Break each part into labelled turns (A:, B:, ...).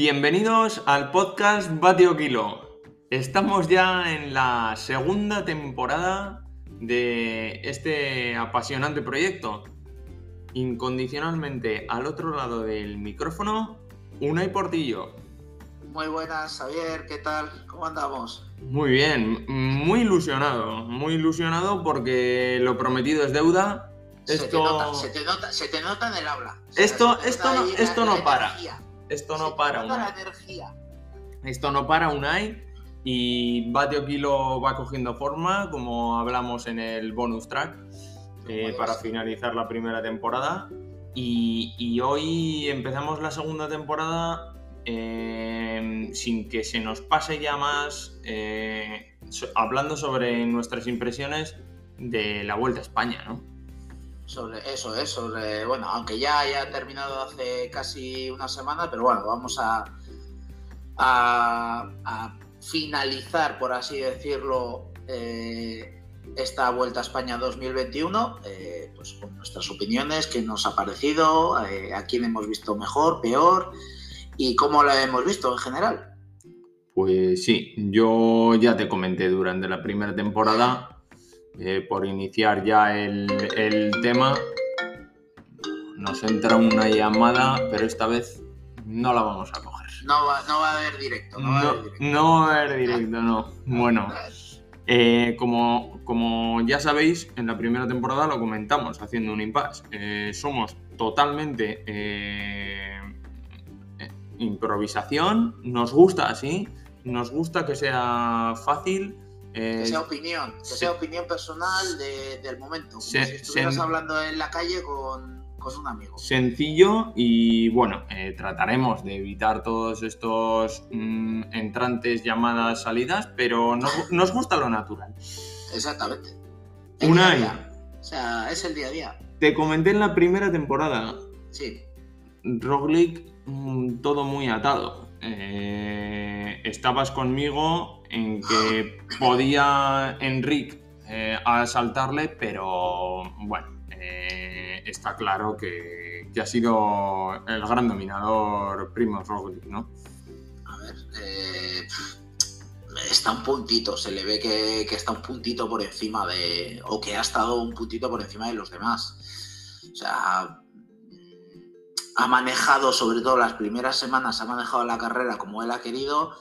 A: Bienvenidos al podcast Batio Kilo. Estamos ya en la segunda temporada de este apasionante proyecto. Incondicionalmente al otro lado del micrófono, Unai Portillo.
B: Muy buenas, Javier, ¿qué tal? ¿Cómo andamos?
A: Muy bien, muy ilusionado, muy ilusionado porque lo prometido es deuda.
B: Se, te nota, se, te nota, se te nota en el habla.
A: Esto,
B: se
A: esto, no, esto
B: la-
A: no
B: la
A: para.
B: energía.
A: Esto no para,
B: energía.
A: Esto no para, Unai. Y Batio Kilo va cogiendo forma, como hablamos en el bonus track, eh, para finalizar la primera temporada. Y, y hoy empezamos la segunda temporada eh, sin que se nos pase ya más, eh, so- hablando sobre nuestras impresiones de la Vuelta a España, ¿no?
B: Sobre eso, es, sobre, bueno, aunque ya haya terminado hace casi una semana, pero bueno, vamos a, a, finalizar, por así decirlo, eh, esta Vuelta a España 2021, eh, pues con nuestras opiniones, qué nos ha parecido, eh, a quién hemos visto mejor, peor y cómo la hemos visto en general.
A: Pues sí, yo ya te comenté durante la primera temporada, eh, por iniciar ya el, el tema, nos entra una llamada, pero esta vez no la vamos a coger.
B: No va, no va a haber directo, no, va a haber directo.
A: no va a haber directo, no. Bueno, eh, como, como ya sabéis, en la primera temporada lo comentamos haciendo un impasse. Eh, somos totalmente eh, improvisación, nos gusta así, nos gusta que sea fácil. Eh,
B: Que sea opinión, que
A: se-
B: sea opinión personal de- del momento. Como
A: Se-
B: si estuvieras hablando en la calle con, con un amigo.
A: sencillo y bueno, eh, trataremos de evitar todos estos mm, entrantes, llamadas, salidas, pero nos, nos gusta lo natural.
B: Exactamente. El
A: Unai.
B: día a día. O sea, es el día a día.
A: Te comenté en la primera temporada,
B: Sí.
A: Roglic, mm, todo muy atado. Eh, estabas conmigo en que podía Enric eh, asaltarle, pero bueno, eh, está claro que, ha sido el gran dominador Primoz Roglic, ¿no?
B: A ver. eh, está un puntito. Se le ve que, que está un puntito por encima de. O que ha estado un puntito por encima de los demás. O sea. Ha manejado, sobre todo las primeras semanas, ha manejado la carrera como él ha querido.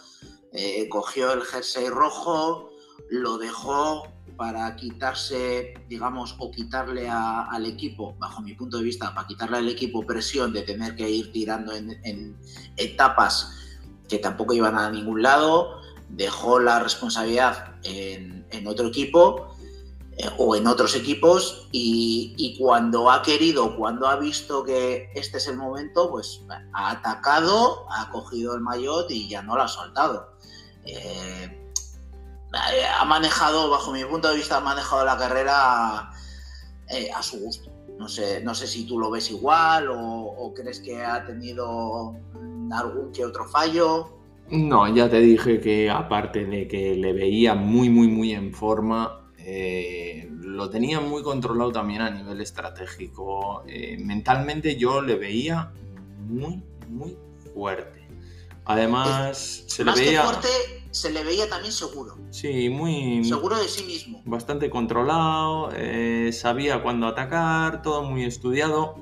B: Eh, cogió el jersey rojo, lo dejó para quitarse, digamos, o quitarle al equipo, bajo mi punto de vista, para quitarle al equipo presión de tener que ir tirando en, en etapas que tampoco iban a ningún lado, dejó la responsabilidad en otro equipo o en otros equipos y, cuando ha querido, cuando ha visto que este es el momento, pues ha atacado, ha cogido el maillot y ya no lo ha soltado. Eh, ha manejado, bajo mi punto de vista, ha manejado la carrera eh, a su gusto. No sé, no sé si tú lo ves igual o, crees que ha tenido algún que otro fallo.
A: No, ya te dije que aparte de que le veía muy, muy, muy en forma, eh, lo tenía muy controlado también a nivel estratégico. Eh, mentalmente yo le veía muy, muy fuerte. Además, se le veía...
B: fuerte, se le veía también seguro.
A: Sí, muy...
B: Seguro de sí mismo.
A: bastante controlado, eh, sabía cuándo atacar, todo muy estudiado.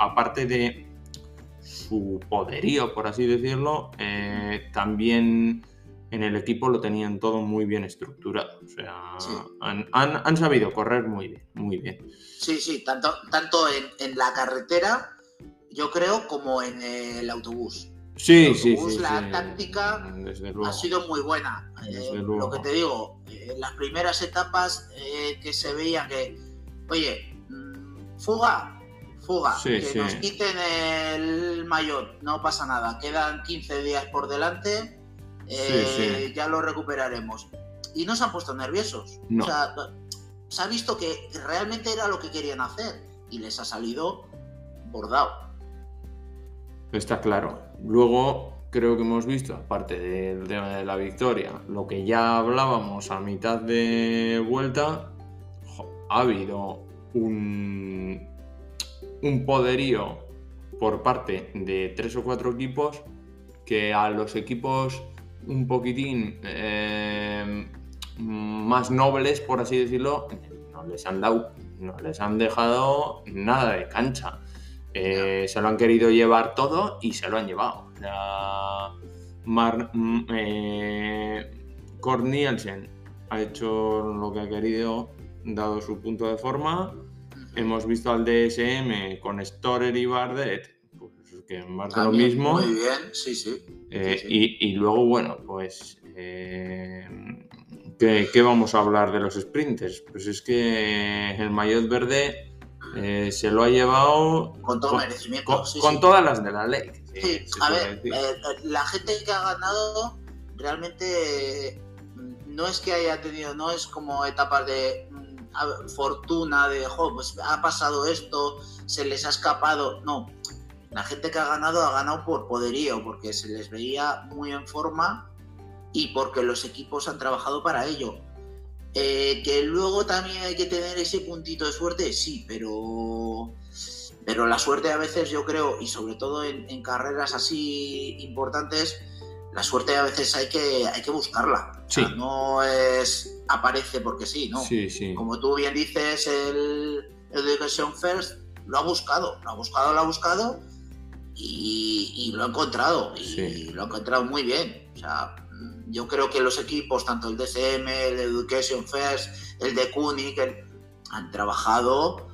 A: aparte de su poderío, por así decirlo, también en el equipo lo tenían todo muy bien estructurado. O sea,
B: Sí.
A: han, han- han sabido correr muy bien, muy bien.
B: Sí, sí, tanto, tanto en, en la carretera, yo creo, como en el autobús.
A: Sí,
B: El
A: sí,
B: autobús,
A: sí.
B: la
A: sí,
B: táctica
A: desde luego.
B: ha sido muy buena.
A: Desde
B: Eh,
A: luego.
B: lo que te digo, eh, en las primeras etapas eh, que se veía que, oye, mm, fuga, fuga,
A: Sí,
B: que nos quiten el maillot, no pasa nada, quedan 15 días por delante, eh, ya lo recuperaremos. Y no se han puesto nerviosos.
A: No.
B: O sea, se ha visto que realmente era lo que querían hacer y les ha salido bordado.
A: Está claro. Luego creo que hemos visto, aparte del tema de la victoria, lo que ya hablábamos a mitad de vuelta, ha habido un, un poderío por parte de tres o cuatro equipos que a los equipos un poquitín eh, más nobles, por así decirlo, no les han dado, no les han dejado nada de cancha. Eh, se lo han querido llevar todo y se lo han llevado. Sea, Mar, mm, eh, Nielsen ha hecho lo que ha querido, dado su punto de forma. Hemos visto al DSM con Storer y Bardet, que más de lo mismo.
B: Muy bien, sí, sí.
A: Eh,
B: sí, sí.
A: Y, y luego, bueno, pues. eh, ¿qué, qué vamos a hablar de los sprinters? Pues es que el maillot verde eh, se lo ha llevado
B: Con todo
A: con,
B: merecimiento.
A: con-
B: sí,
A: con todas las de la ley.
B: Sí,
A: se
B: a ver, eh, la gente que ha ganado realmente mm, no es que haya tenido, no es como etapas de mm, fortuna, de, jo, pues ha pasado esto, se les ha escapado. No, la gente que ha ganado ha ganado por poderío, porque se les veía muy en forma y porque los equipos han trabajado para ello. Eh, que luego también hay que tener ese puntito de suerte, sí, pero pero la suerte a veces yo creo, y sobre todo en, en carreras así importantes, la suerte a veces hay que, hay que buscarla. O sea,
A: Sí.
B: no es aparece porque sí, ¿no?
A: Sí, sí.
B: Como tú bien dices, el Education First lo ha buscado, lo ha buscado, lo ha buscado y, y lo ha encontrado. Y
A: Sí.
B: lo ha encontrado muy bien. O sea, yo creo que los equipos, tanto el DSM, el Education First, el de Kunik, han trabajado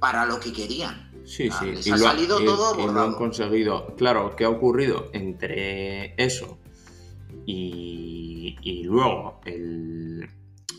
B: para lo que querían.
A: Sí,
B: Ah,
A: sí.
B: les ha salido
A: y-
B: todo
A: y lo han conseguido. Claro, ¿qué ha ocurrido entre eso y, y luego el-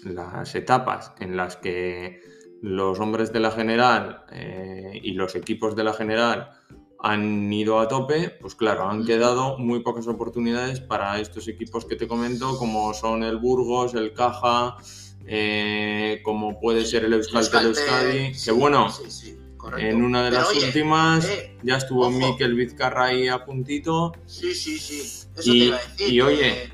A: las etapas en las que los hombres de la general eh, y los equipos de la general han ido a tope, pues claro, han quedado muy pocas oportunidades para estos equipos que te comento, como son el Burgos, el Caja, eh, como puede ser el Euskaltel Euskadi,
B: sí,
A: que bueno,
B: sí, sí, correcto.
A: en una de
B: Pero
A: las
B: oye,
A: últimas
B: eh,
A: ya estuvo
B: ojo.
A: Mikel Vizcarra ahí a puntito.
B: Sí, sí, sí. Eso
A: Y-
B: te iba a decir.
A: y oye,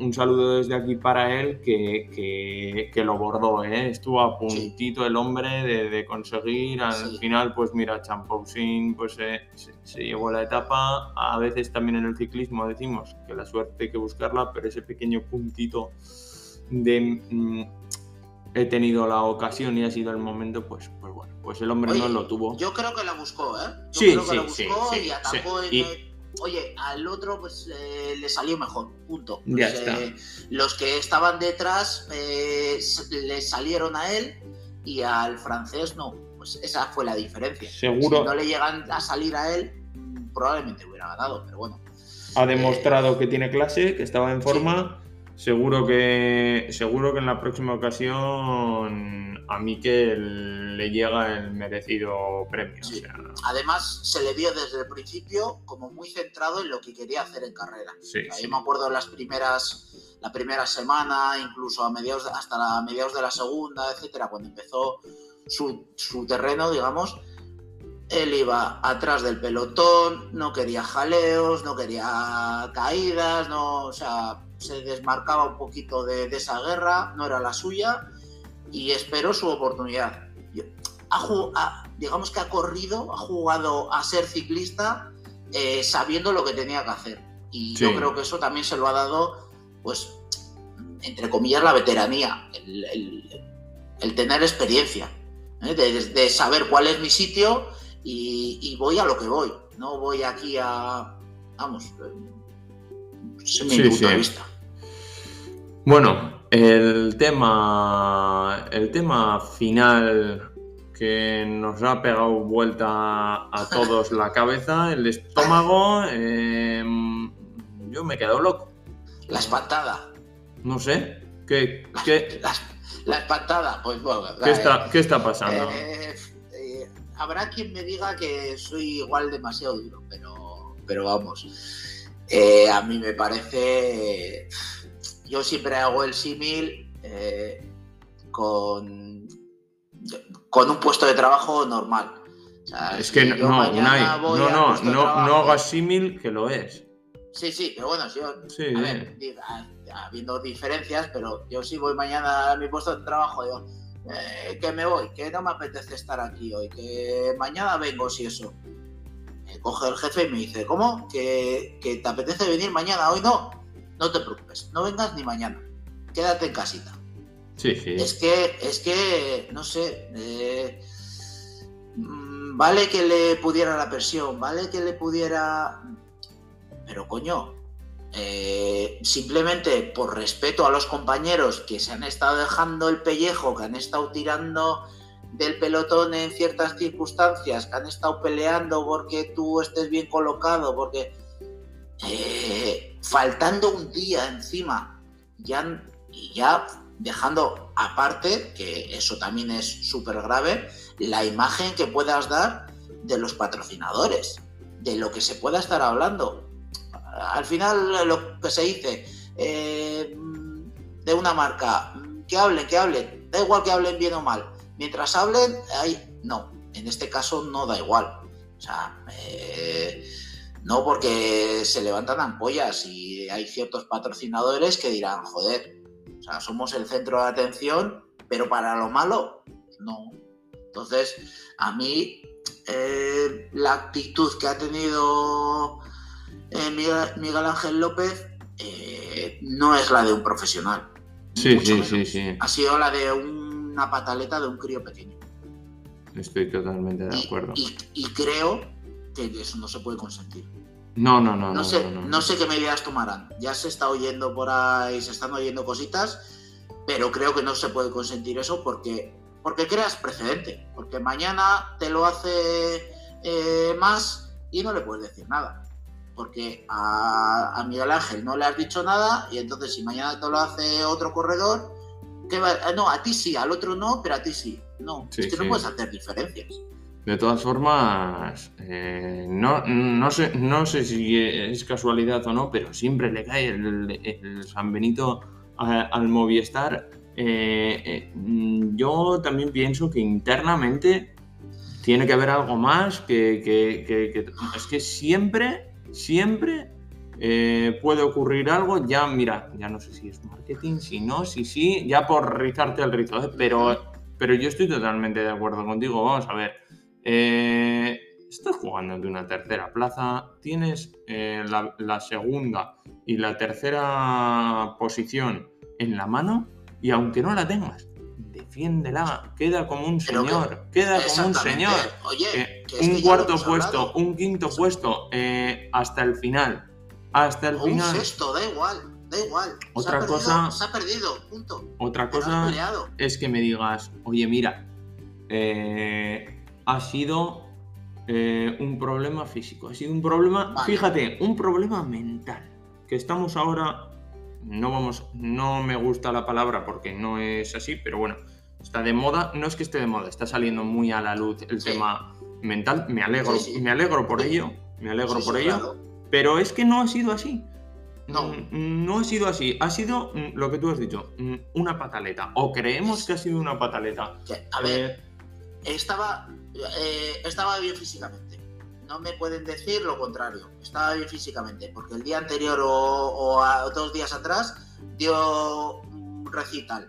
A: Un saludo desde aquí para él que, que- que lo bordó, ¿eh? estuvo a puntito el hombre de, de conseguir. Al
B: Sí.
A: final, pues mira, Champousin pues, eh, se, se llevó la etapa. A veces también en el ciclismo decimos que la suerte hay que buscarla, pero ese pequeño puntito de mm, he tenido la ocasión y ha sido el momento, pues, pues bueno, pues el hombre
B: Oye,
A: no lo tuvo.
B: Yo creo que la buscó, ¿eh? Yo
A: Sí,
B: creo que
A: sí,
B: la buscó
A: sí,
B: y atacó. en el- Oye, al otro pues eh, le salió mejor, punto.
A: Ya
B: Pues,
A: está.
B: eh, los que estaban detrás eh, le salieron a él y al francés no. Pues esa fue la diferencia.
A: Seguro.
B: Si no le llegan a salir a él, probablemente hubiera ganado, pero bueno.
A: ha demostrado que tiene clase, que estaba en forma. Seguro que seguro que en la próxima ocasión a Mikel le llega el merecido premio.
B: Sí.
A: o sea,
B: Además, se le vio desde el principio como muy centrado en lo que quería hacer en carrera.
A: sí, sí.
B: me acuerdo las primeras, la primera semana, incluso a mediados, hasta la mediados de la segunda, etcétera, cuando empezó su, su terreno, digamos, él iba atrás del pelotón, no quería jaleos, no quería caídas, no, o sea, se desmarcaba un poquito de, de esa guerra, no era la suya, y esperó su oportunidad. Ha ha- digamos que ha corrido, ha jugado a ser ciclista eh, sabiendo lo que tenía que hacer. Y yo creo que eso también se lo ha dado, pues, entre comillas, la veteranía, el, el- el tener experiencia, ¿eh? de, de saber cuál es mi sitio y, y voy a lo que voy. No voy aquí a, vamos, eh, es mi
A: Sí,
B: punto
A: sí.
B: de vista.
A: Bueno, el tema el tema final que nos ha pegado vuelta a todos la cabeza, el estómago, em, yo me he quedado loco.
B: La espantada.
A: No sé, ¿qué, qué,
B: La, la espantada, pues bueno,
A: qué
B: eh,
A: está, qué está pasando?
B: Eh, eh, habrá quien me diga que soy igual demasiado duro, pero, pero vamos. Eh, a mí me parece. Yo siempre hago el símil eh, con, con un puesto de trabajo normal. O sea,
A: Es que no, no, no, no, no, no
B: trabajo-
A: hagas símil que lo es.
B: Sí, sí, pero bueno, si yo,
A: Sí,
B: a ver, diga, habiendo diferencias, pero yo sí voy mañana a mi puesto de trabajo, yo, eh, que me voy, que no me apetece estar aquí hoy, que mañana vengo si eso. Me coge el jefe y me dice, ¿cómo? ¿Que, que te apetece venir mañana? Hoy no. No te preocupes, no vengas ni mañana. Quédate en casita.
A: Sí, sí.
B: Es que, es que, no sé, eh, mm, vale que le pudiera la presión, vale que le pudiera... Pero coño, eh, simplemente por respeto a los compañeros que se han estado dejando el pellejo, que han estado tirando del pelotón en ciertas circunstancias, que han estado peleando porque tú estés bien colocado, porque eh, faltando un día encima, ya, y ya dejando aparte, que eso también es súper grave, la imagen que puedas dar de los patrocinadores, de lo que se pueda estar hablando. Al final lo que se dice eh, de una marca, que hablen, que hablen, da igual que hablen bien o mal. Mientras hablen, hay, no, en este caso no da igual. O sea, eh, no porque se levantan ampollas y hay ciertos patrocinadores que dirán, joder, o sea, somos el centro de atención, pero para lo malo, no. Entonces, a mí eh, la actitud que ha tenido eh, Miguel, Ángel López eh, no es la de un profesional.
A: Sí, sí, sí, sí.
B: Ha sido la de una pataleta de un crío pequeño.
A: Estoy totalmente de acuerdo.
B: y creo que eso no se puede consentir.
A: No, no, no.
B: No, sé, no, sé qué medidas tomarán. Ya se está oyendo por ahí, se están oyendo cositas, pero creo que no se puede consentir eso porque, porque creas precedente. Porque mañana te lo hace eh, más y no le puedes decir nada. Porque a, Miguel Ángel no le has dicho nada y entonces si mañana te lo hace otro corredor, que va, no, a ti sí, al otro no, pero a ti sí. No, es que no puedes hacer diferencias.
A: De todas formas, eh, no, no, sé, no sé si es casualidad o no, pero siempre le cae el, San Benito al Movistar. Eh, eh, yo también pienso que internamente tiene que haber algo más, que, es que siempre, siempre puede ocurrir algo, ya mira, ya no sé si es marketing, si no, si sí, ya por rizarte el rizo, pero, pero yo estoy totalmente de acuerdo contigo, vamos a ver. Eh, estás jugando de una tercera plaza, tienes eh, la, segunda y la tercera posición en la mano y aunque no la tengas, defiéndela, queda como un señor, queda como un señor.
B: Oye,
A: un cuarto puesto, un quinto puesto eh, hasta el final. Hasta el final.
B: Un sexto, da igual. Da igual.
A: Otra cosa.
B: se ha perdido, punto.
A: Otra cosa es que me digas, oye, mira, eh, ha sido eh, un problema físico, ha sido un problema, fíjate, un problema mental. Que estamos ahora, no vamos, no me gusta la palabra porque no es así, pero bueno, está de moda, no es que esté de moda, está saliendo muy a la luz el tema mental, me alegro, me alegro por ello, me alegro por ello, pero es que no ha sido así.
B: No.
A: Mm, no ha sido así, ha sido mm, lo que tú has dicho, mm, una pataleta, o creemos que ha sido una pataleta.
B: A ver, eh, estaba eh, estaba bien físicamente. No me pueden decir lo contrario. Estaba bien físicamente, porque el día anterior o, dos días atrás dio un recital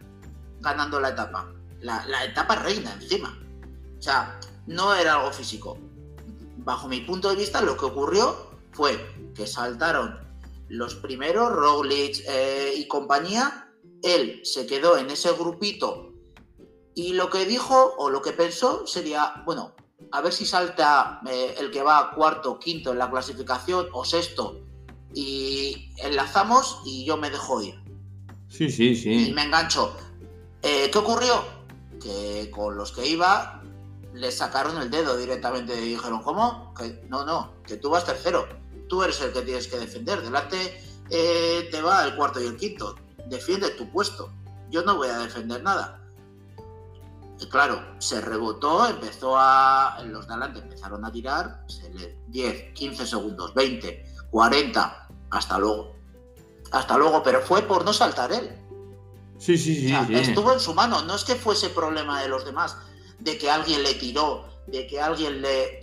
B: ganando la etapa. La, etapa reina encima. O sea, no era algo físico. Bajo mi punto de vista, lo que ocurrió fue que saltaron los primeros, Roglic eh, y compañía. Él se quedó en ese grupito y lo que dijo o lo que pensó sería, bueno, a ver si salta eh, el que va cuarto, quinto en la clasificación o sexto y enlazamos y yo me dejo ir.
A: Sí, sí, sí.
B: Y me engancho. Eh, ¿Qué ocurrió? Que con los que iba le sacaron el dedo directamente y dijeron, ¿cómo? Que, no, no, que tú vas tercero. Tú eres el que tienes que defender. Delante eh, te va el cuarto y el quinto. Defiende tu puesto. Yo no voy a defender nada claro, se rebotó, empezó a. Los de adelante empezaron a tirar, se le, 10, 15 segundos, 20, 40, hasta luego. Hasta luego, pero fue por no saltar él.
A: Sí, sí, sí,
B: Estuvo en su mano, no es que fuese problema de los demás, de que alguien le tiró, de que alguien le.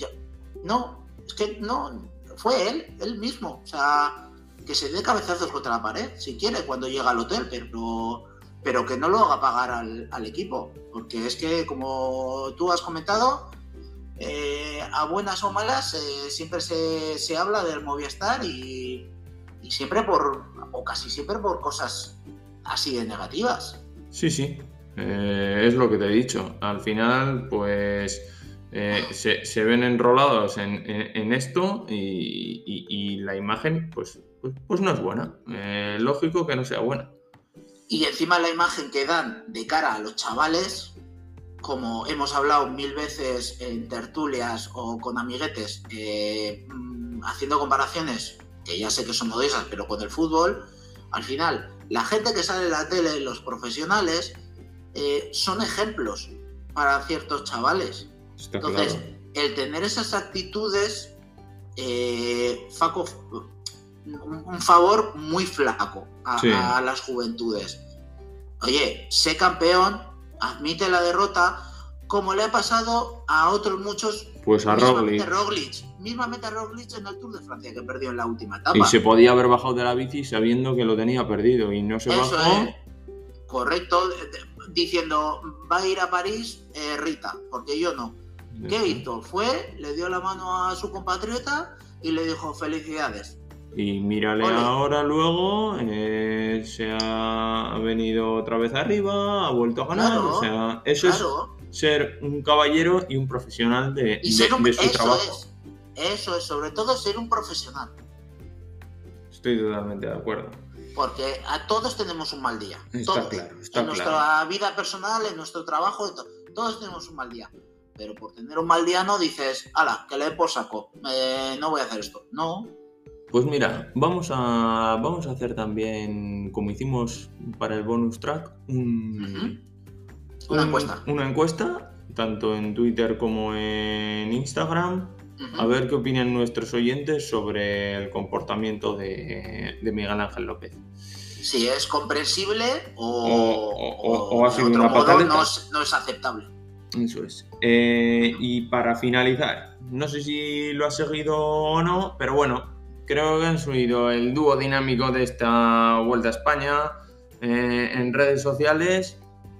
B: No, es que no, fue él, él mismo. O sea, que se dé cabezazos contra la pared, si quiere, cuando llega al hotel, pero pero que no lo haga pagar al, equipo, porque es que, como tú has comentado, eh, a buenas o malas, eh, siempre se, se, habla del Movistar y, siempre por, o casi siempre por cosas así de negativas.
A: Sí, sí, eh, es lo que te he dicho. Al final, pues se, se, ven enrolados en, en, esto y, y, la imagen, pues, pues, pues no es buena. lógico que no sea buena.
B: Y encima la imagen que dan de cara a los chavales, como hemos hablado mil veces en tertulias o con amiguetes, eh, haciendo comparaciones, que ya sé que son odiosas, pero con el fútbol, al final, la gente que sale en la tele, los profesionales, eh, son ejemplos para ciertos chavales.
A: Está
B: Entonces,
A: claro.
B: el tener esas actitudes, eh, Faco, un, favor muy flaco a,
A: Sí.
B: a las juventudes. Oye, sé campeón, admite la derrota, como le ha pasado a otros muchos.
A: Pues a
B: mismamente
A: Roglic.
B: Roglic, mismamente a Roglic en el Tour de Francia que perdió en la última etapa.
A: Y se podía haber bajado de la bici sabiendo que lo tenía perdido y no se
B: Eso
A: bajó.
B: es. Correcto, diciendo va a ir a París eh, Rita, porque yo no. ¿Qué hizo? Fue, le dio la mano a su compatriota y le dijo felicidades.
A: Y mírale
B: Ole.
A: ahora luego, eh, se ha venido otra vez arriba, ha vuelto a ganar.
B: Claro,
A: o sea, eso
B: Claro,
A: es ser un caballero y un profesional de,
B: y
A: de-
B: ser un,
A: de su
B: eso
A: trabajo.
B: es, eso es, sobre todo ser un profesional,
A: Estoy totalmente de acuerdo.
B: Porque a todos tenemos un mal día,
A: Está
B: todos.
A: claro, está
B: en
A: claro.
B: nuestra vida personal, en nuestro trabajo, todos tenemos un mal día. Pero por tener un mal día no dices, ala, que le por saco, eh, no voy a hacer esto. No,
A: Pues mira, vamos a, vamos a hacer también, como hicimos para el bonus track, un-
B: Una
A: un-
B: encuesta.
A: Una encuesta, tanto en Twitter como en Instagram, A ver qué opinan nuestros oyentes sobre el comportamiento de, de Miguel Ángel López.
B: si es comprensible o,
A: O- o- o ha sido una pataleta.
B: no es, no es aceptable.
A: Eso es. Eh, y para finalizar, no sé si lo has seguido o no, pero bueno, creo que han subido el dúo dinámico de esta Vuelta a España eh, en redes sociales.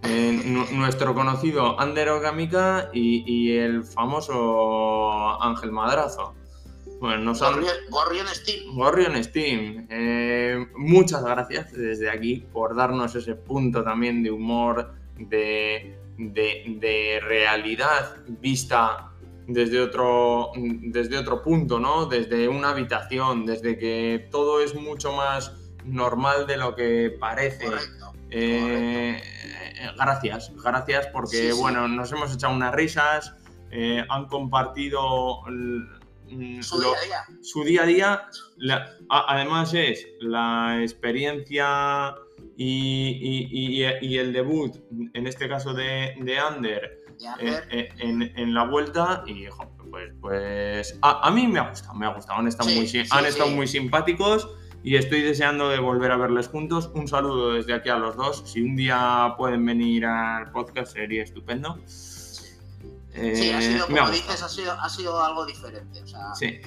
A: Eh, nu- nuestro conocido Ander Ogamika y, y el famoso Ángel Madrazo. Bueno, nos han,
B: Gorrión, Gorrión Steam.
A: Gorrion Steam, eh, muchas gracias desde aquí por darnos ese punto también de humor, de, de- de realidad vista desde otro, desde otro punto, ¿no? Desde una habitación, desde que todo es mucho más normal de lo que parece.
B: Correcto.
A: Eh, gracias, gracias porque
B: Sí, sí.
A: bueno, nos hemos echado unas risas, eh, han compartido mm,
B: Su
A: lo-
B: día a día.
A: su día a día. la- a- además es la experiencia y, y- y- y el debut, en este caso de, de Ander,
B: de
A: en, la vuelta y pues, pues a, a mí me ha gustado, me ha gustado, han estado,
B: Sí,
A: muy, si-
B: sí,
A: han
B: sí.
A: estado muy simpáticos y estoy deseando de volver a verles juntos. Un saludo desde aquí a los dos. Si un día pueden venir al podcast sería estupendo.
B: sí, ha
A: Eh,
B: sido,
A: me ha
B: como dices, ha sido, ha sido algo diferente. O sea,
A: Sí,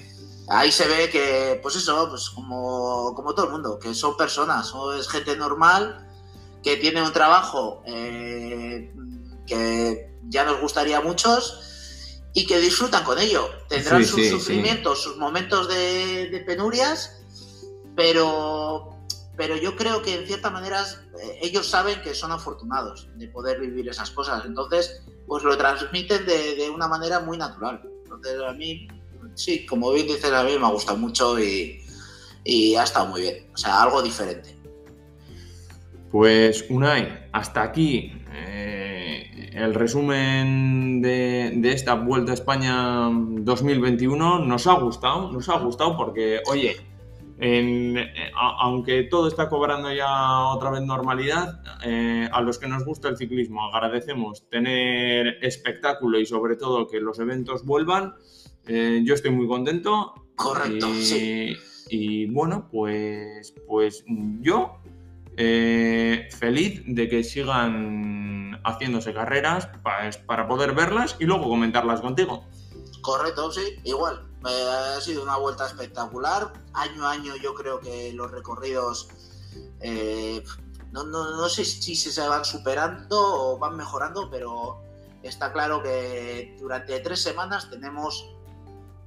B: ahí se ve que, pues eso, pues como, como todo el mundo, que son personas, o es gente normal que tiene un trabajo eh, que ya nos gustaría a muchos y que disfrutan con ello. Tendrán
A: Sí,
B: sus
A: sí,
B: sufrimientos, sus momentos de, de penurias, pero, pero yo creo que en ciertas maneras eh, ellos saben que son afortunados de poder vivir esas cosas. Entonces, pues lo transmiten de, de una manera muy natural. Entonces, a mí, sí, como bien dices, a mí me ha gustado mucho y, y ha estado muy bien. O sea, algo diferente.
A: Pues Unai, hasta aquí eh, el resumen de, de esta Vuelta a España 2021. Nos ha gustado, nos ha gustado porque, oye, en- eh, a- aunque todo está cobrando ya otra vez normalidad, eh, a los que nos gusta el ciclismo agradecemos tener espectáculo y sobre todo que los eventos vuelvan. Eh, yo estoy muy contento.
B: Correcto,
A: y,
B: sí.
A: y bueno, pues, pues yo eh, feliz de que sigan haciéndose carreras pa- para poder verlas y luego comentarlas contigo.
B: Correcto, sí, igual. Ha sido una vuelta espectacular. Año a año yo creo que los recorridos eh, no, no, no sé si se van superando o van mejorando, pero está claro que durante tres semanas tenemos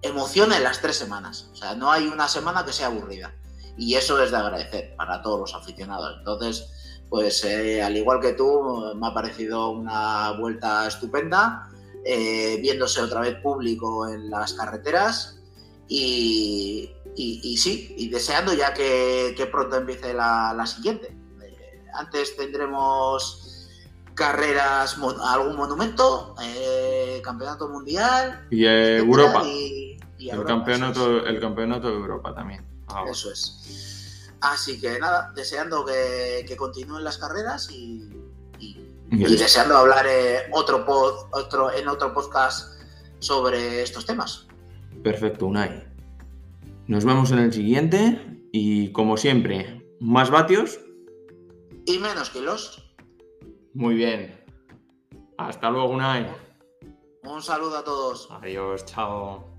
B: emoción en las tres semanas. O sea, no hay una semana que sea aburrida. Y eso es de agradecer para todos los aficionados. Entonces, pues eh, al igual que tú, me ha parecido una vuelta estupenda, eh, viéndose otra vez público en las carreteras y, sí, y deseando ya que, pronto empiece la, siguiente. Eh, antes tendremos carreras, algún monumento, campeonato mundial
A: y Europa. el, campeonato, el campeonato de Europa también.
B: Eso es. Así que nada, deseando que, continúen las carreras y, deseando hablar eh, otro, otro, en otro podcast sobre estos temas.
A: Perfecto, Unai. Nos vemos en el siguiente y como siempre, más vatios.
B: Y menos kilos.
A: Muy bien. Hasta luego, Unai.
B: Un saludo a todos.
A: Adiós, chao.